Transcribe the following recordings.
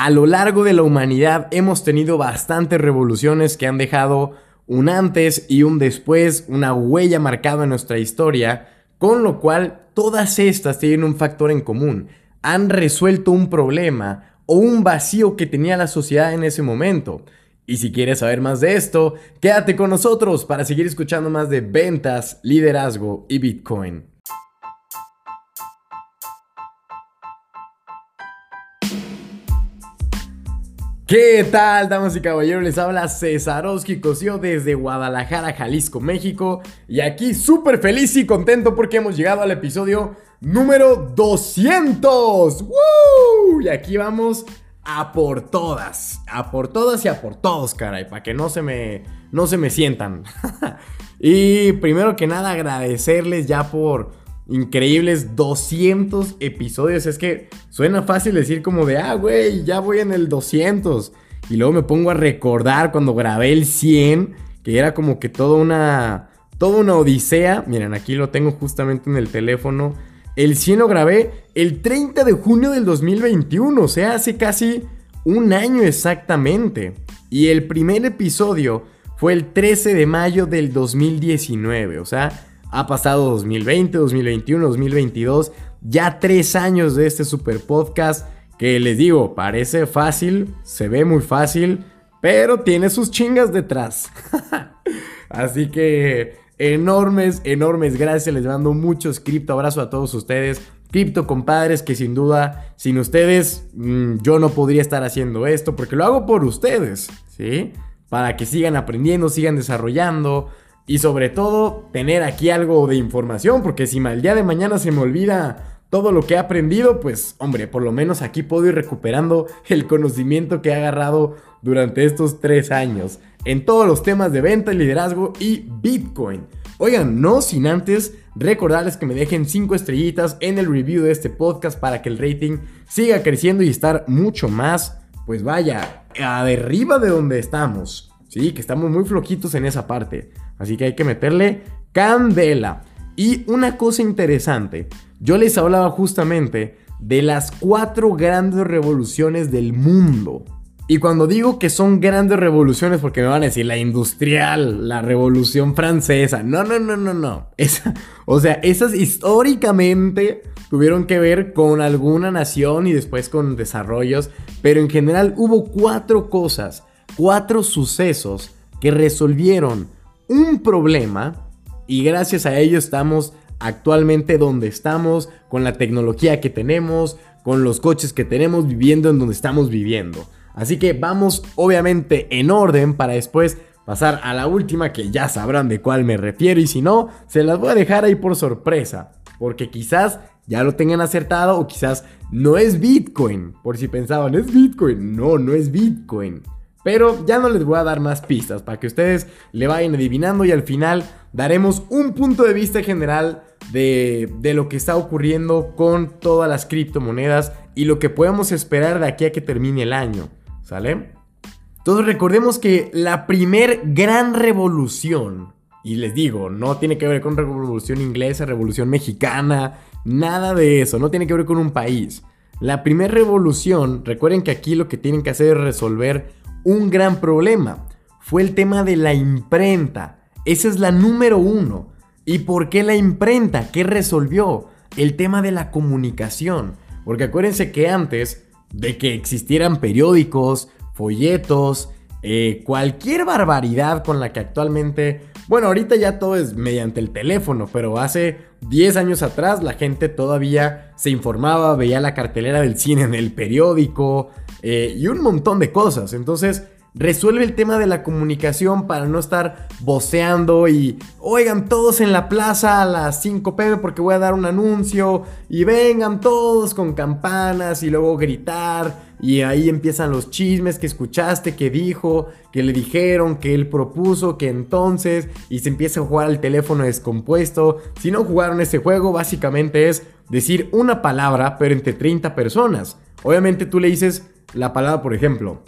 A lo largo de la humanidad hemos tenido bastantes revoluciones que han dejado un antes y un después, una huella marcada en nuestra historia, con lo cual todas estas tienen un factor en común. Han resuelto un problema o un vacío que tenía la sociedad en ese momento. Y si quieres saber más de esto, quédate con nosotros para seguir escuchando más de ventas, liderazgo y Bitcoin. ¿Qué tal, damas y caballeros? Les habla Cesarowski Cosío desde Guadalajara, Jalisco, México. Y aquí súper feliz y contento porque hemos llegado al episodio número 200. ¡Woo! Y aquí vamos a por todas. A por todas y a por todos, caray. Para que no se me, no se me sientan. y primero que nada agradecerles ya por increíbles 200 episodios. Es que suena fácil decir como de, ah, güey, ya voy en el 200. Y luego me pongo a recordar cuando grabé el 100, que era como que toda una, toda una odisea. Miren, aquí lo tengo justamente en el teléfono. El 100 lo grabé el 30 de junio del 2021, o sea, hace casi un año exactamente. Y el primer episodio fue el 13 de mayo del 2019, o sea, ha pasado 2020, 2021, 2022, ya tres años de este super podcast que les digo, parece fácil, se ve muy fácil, pero tiene sus chingas detrás. Así que enormes, enormes gracias. Les mando muchos cripto. Abrazo a todos ustedes. Cripto compadres, que sin duda, sin ustedes, mm, yo no podría estar haciendo esto, porque lo hago por ustedes, ¿sí? Para que sigan aprendiendo, sigan desarrollando. Y sobre todo, tener aquí algo de información, porque si mal día de mañana se me olvida todo lo que he aprendido, pues hombre, por lo menos aquí puedo ir recuperando el conocimiento que he agarrado durante estos tres años en todos los temas de venta, liderazgo y Bitcoin. Oigan, no sin antes recordarles que me dejen 5 estrellitas en el review de este podcast para que el rating siga creciendo y estar mucho más, pues vaya, a derriba de donde estamos. Sí, que estamos muy flojitos en esa parte. Así que hay que meterle candela. Y una cosa interesante, yo les hablaba justamente de las cuatro grandes revoluciones del mundo. Y cuando digo que son grandes revoluciones, porque me van a decir la industrial, la revolución francesa. No, no, no, no, no. o sea, esas históricamente tuvieron que ver con alguna nación y después con desarrollos. Pero en general hubo cuatro cosas, cuatro sucesos que resolvieron un problema. Y gracias a ello estamos actualmente donde estamos, con la tecnología que tenemos, con los coches que tenemos, viviendo en donde estamos viviendo. Así que vamos obviamente en orden para después pasar a la última que ya sabrán de cuál me refiero y si no, se las voy a dejar ahí por sorpresa. Porque quizás ya lo tengan acertado o quizás no es Bitcoin. Por si pensaban, es Bitcoin. No, no es Bitcoin. Pero ya no les voy a dar más pistas para que ustedes le vayan adivinando y al final daremos un punto de vista general de, de, lo que está ocurriendo con todas las criptomonedas y lo que podemos esperar de aquí a que termine el año. ¿Sale? Entonces recordemos que la primer gran revolución, y les digo, no tiene que ver con revolución inglesa, revolución mexicana, nada de eso, no tiene que ver con un país. La primera revolución, recuerden que aquí lo que tienen que hacer es resolver un gran problema. Fue el tema de la imprenta. Esa es la número uno. ¿Y por qué la imprenta? ¿Qué resolvió? El tema de la comunicación. Porque acuérdense que antes de que existieran periódicos, folletos, eh, cualquier barbaridad con la que actualmente, bueno, ahorita ya todo es mediante el teléfono, pero hace 10 años atrás la gente todavía se informaba, veía la cartelera del cine en el periódico eh, y un montón de cosas. Entonces, resuelve el tema de la comunicación para no estar voceando y oigan todos en la plaza a las 5 pm porque voy a dar un anuncio y vengan todos con campanas y luego gritar y ahí empiezan los chismes que escuchaste, que dijo, que le dijeron, que él propuso, que entonces y se empieza a jugar al teléfono descompuesto. Si no jugaron ese juego, básicamente es decir una palabra pero entre 30 personas. Obviamente tú le dices la palabra, por ejemplo,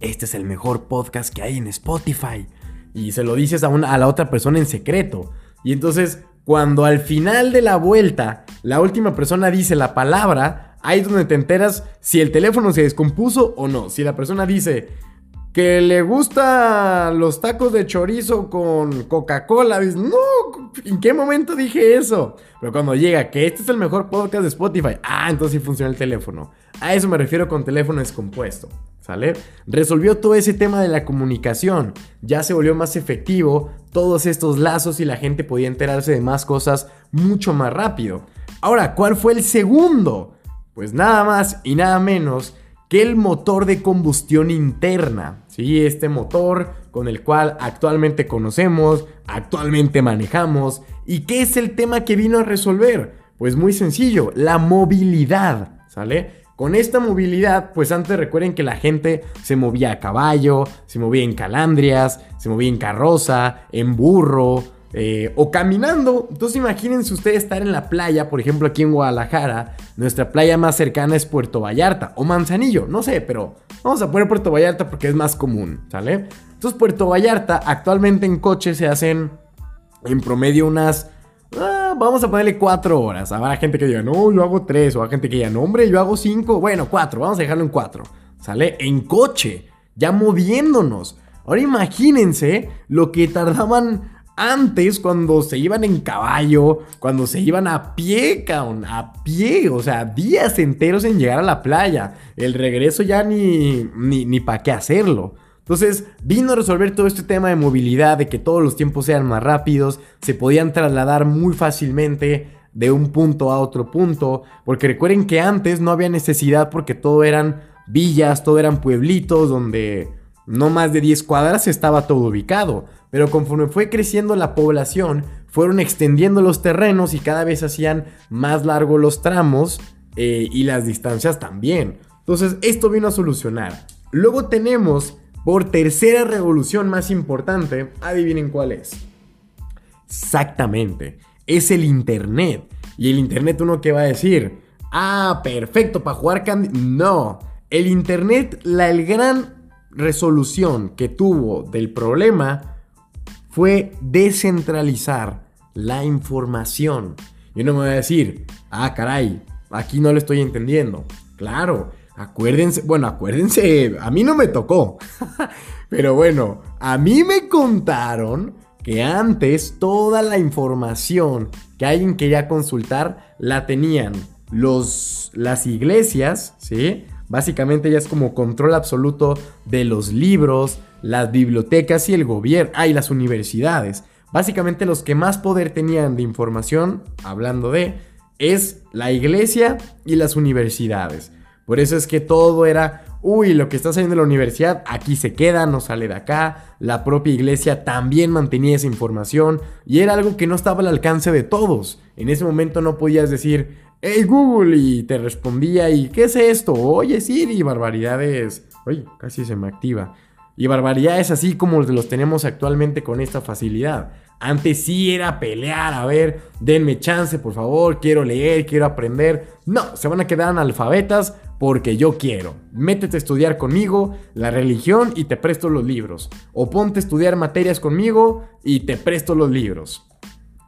este es el mejor podcast que hay en Spotify. Y se lo dices a, una, a la otra persona en secreto. Y entonces, cuando al final de la vuelta, la última persona dice la palabra, ahí es donde te enteras si el teléfono se descompuso o no. Si la persona dice que le gustan los tacos de chorizo con Coca-Cola, no, ¿en qué momento dije eso? Pero cuando llega que este es el mejor podcast de Spotify, ah, entonces sí funciona el teléfono. A eso me refiero con teléfono descompuesto. ¿Sale? Resolvió todo ese tema de la comunicación. Ya se volvió más efectivo todos estos lazos y la gente podía enterarse de más cosas mucho más rápido. Ahora, ¿cuál fue el segundo? Pues nada más y nada menos que el motor de combustión interna. Sí, este motor con el cual actualmente conocemos, actualmente manejamos. ¿Y qué es el tema que vino a resolver? Pues muy sencillo, la movilidad. ¿Sale? Con esta movilidad, pues antes recuerden que la gente se movía a caballo, se movía en calandrias, se movía en carroza, en burro eh, o caminando. Entonces imagínense ustedes estar en la playa, por ejemplo aquí en Guadalajara, nuestra playa más cercana es Puerto Vallarta o Manzanillo, no sé, pero vamos a poner Puerto Vallarta porque es más común, ¿sale? Entonces Puerto Vallarta actualmente en coche se hacen en promedio unas Ah, vamos a ponerle cuatro horas. Habrá gente que diga, no, yo hago tres. O hay gente que diga, no, hombre, yo hago cinco. Bueno, cuatro. Vamos a dejarlo en cuatro. ¿Sale? En coche. Ya moviéndonos. Ahora imagínense lo que tardaban antes cuando se iban en caballo, cuando se iban a pie, cabrón, a pie, o sea, días enteros en llegar a la playa. El regreso ya ni, ni, ni para qué hacerlo. Entonces vino a resolver todo este tema de movilidad, de que todos los tiempos sean más rápidos, se podían trasladar muy fácilmente de un punto a otro punto, porque recuerden que antes no había necesidad porque todo eran villas, todo eran pueblitos donde no más de 10 cuadras estaba todo ubicado, pero conforme fue creciendo la población, fueron extendiendo los terrenos y cada vez hacían más largos los tramos eh, y las distancias también. Entonces esto vino a solucionar. Luego tenemos por tercera revolución más importante, adivinen cuál es. Exactamente, es el Internet. Y el Internet uno que va a decir, ah, perfecto, para jugar. No, el Internet, la el gran resolución que tuvo del problema fue descentralizar la información. Y uno me va a decir, ah, caray, aquí no lo estoy entendiendo. Claro, Acuérdense, bueno, acuérdense, a mí no me tocó. Pero bueno, a mí me contaron que antes toda la información que alguien quería consultar la tenían los, las iglesias, ¿sí? Básicamente ya es como control absoluto de los libros, las bibliotecas y el gobierno, ah, y las universidades. Básicamente los que más poder tenían de información, hablando de, es la iglesia y las universidades. Por eso es que todo era, uy, lo que está saliendo de la universidad, aquí se queda, no sale de acá. La propia iglesia también mantenía esa información y era algo que no estaba al alcance de todos. En ese momento no podías decir, hey Google, y te respondía, ¿y qué es esto? Oye Siri, barbaridades. Oye, casi se me activa. Y barbaridades así como los tenemos actualmente con esta facilidad. Antes sí era pelear, a ver, denme chance, por favor, quiero leer, quiero aprender. No, se van a quedar analfabetas porque yo quiero. Métete a estudiar conmigo la religión y te presto los libros. O ponte a estudiar materias conmigo y te presto los libros.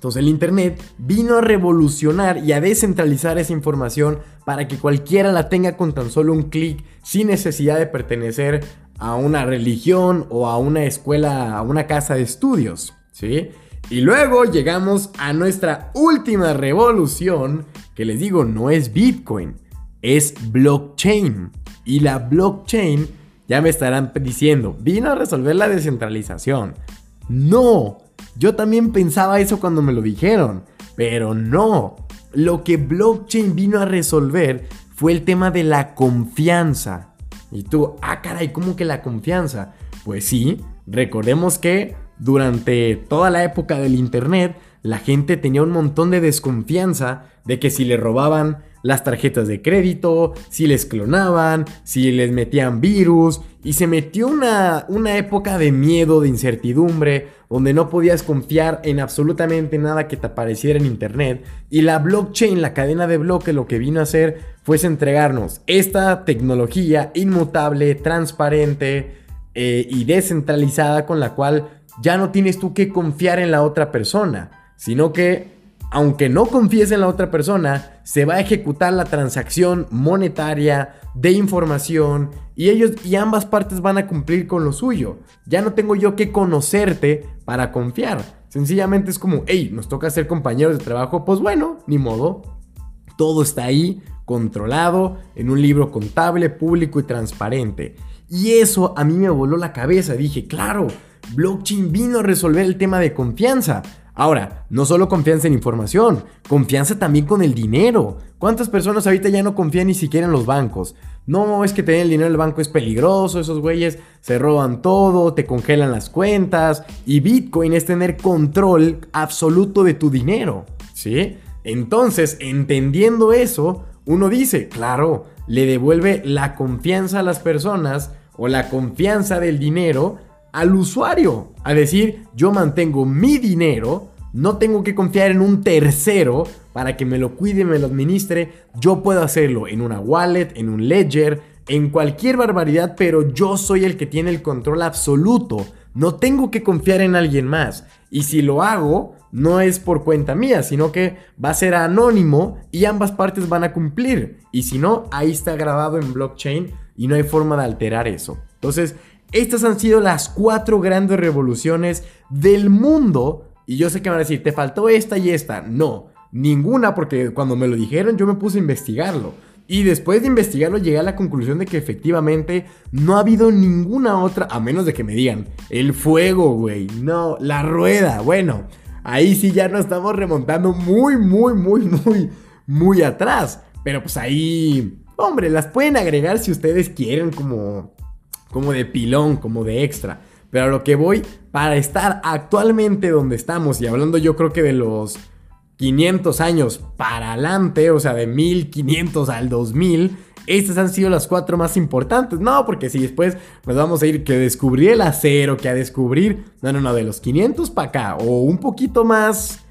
Entonces el Internet vino a revolucionar y a descentralizar esa información para que cualquiera la tenga con tan solo un clic sin necesidad de pertenecer a una religión o a una escuela, a una casa de estudios. ¿Sí? Y luego llegamos a nuestra última revolución, que les digo, no es Bitcoin es blockchain. Y la blockchain, ya me estarán diciendo, vino a resolver la descentralización. No, yo también pensaba eso cuando me lo dijeron, pero no. Lo que blockchain vino a resolver fue el tema de la confianza. Y tú, ah, caray, ¿cómo que la confianza? Pues sí, recordemos que durante toda la época del Internet, la gente tenía un montón de desconfianza de que si le robaban las tarjetas de crédito, si les clonaban, si les metían virus, y se metió una, una época de miedo, de incertidumbre, donde no podías confiar en absolutamente nada que te apareciera en internet, y la blockchain, la cadena de bloques, lo que vino a hacer fue entregarnos esta tecnología inmutable, transparente eh, y descentralizada con la cual ya no tienes tú que confiar en la otra persona, sino que aunque no confíes en la otra persona, se va a ejecutar la transacción monetaria de información y ellos y ambas partes van a cumplir con lo suyo. Ya no tengo yo que conocerte para confiar. Sencillamente es como, hey, nos toca ser compañeros de trabajo, pues bueno, ni modo. Todo está ahí, controlado, en un libro contable, público y transparente. Y eso a mí me voló la cabeza. Dije, claro, blockchain vino a resolver el tema de confianza. Ahora, no solo confianza en información, confianza también con el dinero. ¿Cuántas personas ahorita ya no confían ni siquiera en los bancos? No, es que tener el dinero en el banco es peligroso, esos güeyes se roban todo, te congelan las cuentas y Bitcoin es tener control absoluto de tu dinero, ¿sí? Entonces, entendiendo eso, uno dice, claro, le devuelve la confianza a las personas o la confianza del dinero al usuario. A decir, yo mantengo mi dinero, no tengo que confiar en un tercero para que me lo cuide y me lo administre. Yo puedo hacerlo en una wallet, en un ledger, en cualquier barbaridad, pero yo soy el que tiene el control absoluto. No tengo que confiar en alguien más. Y si lo hago, no es por cuenta mía, sino que va a ser anónimo y ambas partes van a cumplir. Y si no, ahí está grabado en blockchain y no hay forma de alterar eso. Entonces, estas han sido las cuatro grandes revoluciones del mundo. Y yo sé que van a decir, te faltó esta y esta. No, ninguna, porque cuando me lo dijeron yo me puse a investigarlo. Y después de investigarlo llegué a la conclusión de que efectivamente no ha habido ninguna otra, a menos de que me digan, el fuego, güey, no, la rueda, bueno, ahí sí ya nos estamos remontando muy, muy, muy, muy, muy atrás. Pero pues ahí, hombre, las pueden agregar si ustedes quieren como como de pilón, como de extra. Pero a lo que voy, para estar actualmente donde estamos, y hablando yo creo que de los 500 años para adelante, o sea, de 1500 al 2000, estas han sido las cuatro más importantes. No, porque si después nos vamos a ir que descubrir el acero, que a descubrir, no, no, no, de los 500 para acá, o un poquito más,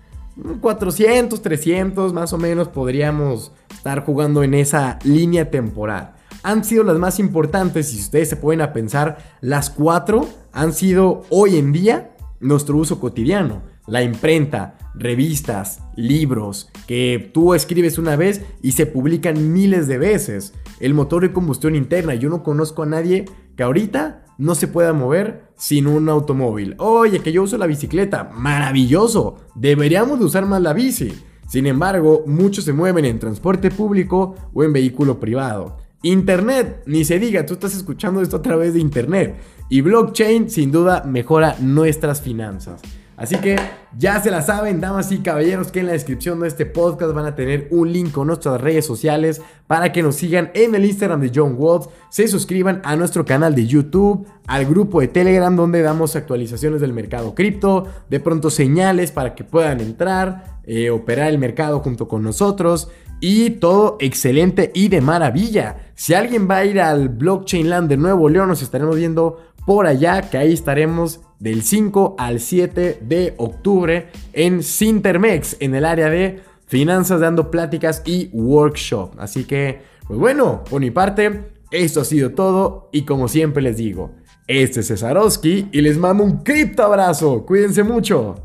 400, 300, más o menos podríamos estar jugando en esa línea temporal han sido las más importantes y si ustedes se pueden pensar, las cuatro han sido hoy en día nuestro uso cotidiano. La imprenta, revistas, libros, que tú escribes una vez y se publican miles de veces. El motor de combustión interna, yo no conozco a nadie que ahorita no se pueda mover sin un automóvil. Oye, que yo uso la bicicleta, maravilloso, deberíamos de usar más la bici. Sin embargo, muchos se mueven en transporte público o en vehículo privado. Internet, ni se diga, tú estás escuchando esto a través de Internet. Y blockchain sin duda mejora nuestras finanzas. Así que ya se la saben, damas y caballeros, que en la descripción de este podcast van a tener un link con nuestras redes sociales para que nos sigan en el Instagram de John Watts, se suscriban a nuestro canal de YouTube, al grupo de Telegram donde damos actualizaciones del mercado cripto, de pronto señales para que puedan entrar, eh, operar el mercado junto con nosotros. Y todo excelente y de maravilla. Si alguien va a ir al Blockchain Land de Nuevo León, nos estaremos viendo por allá, que ahí estaremos del 5 al 7 de octubre en Sintermex, en el área de finanzas, dando pláticas y workshop. Así que, pues bueno, por mi parte, esto ha sido todo y como siempre les digo, este es Cesarowski y les mando un cripto abrazo. Cuídense mucho.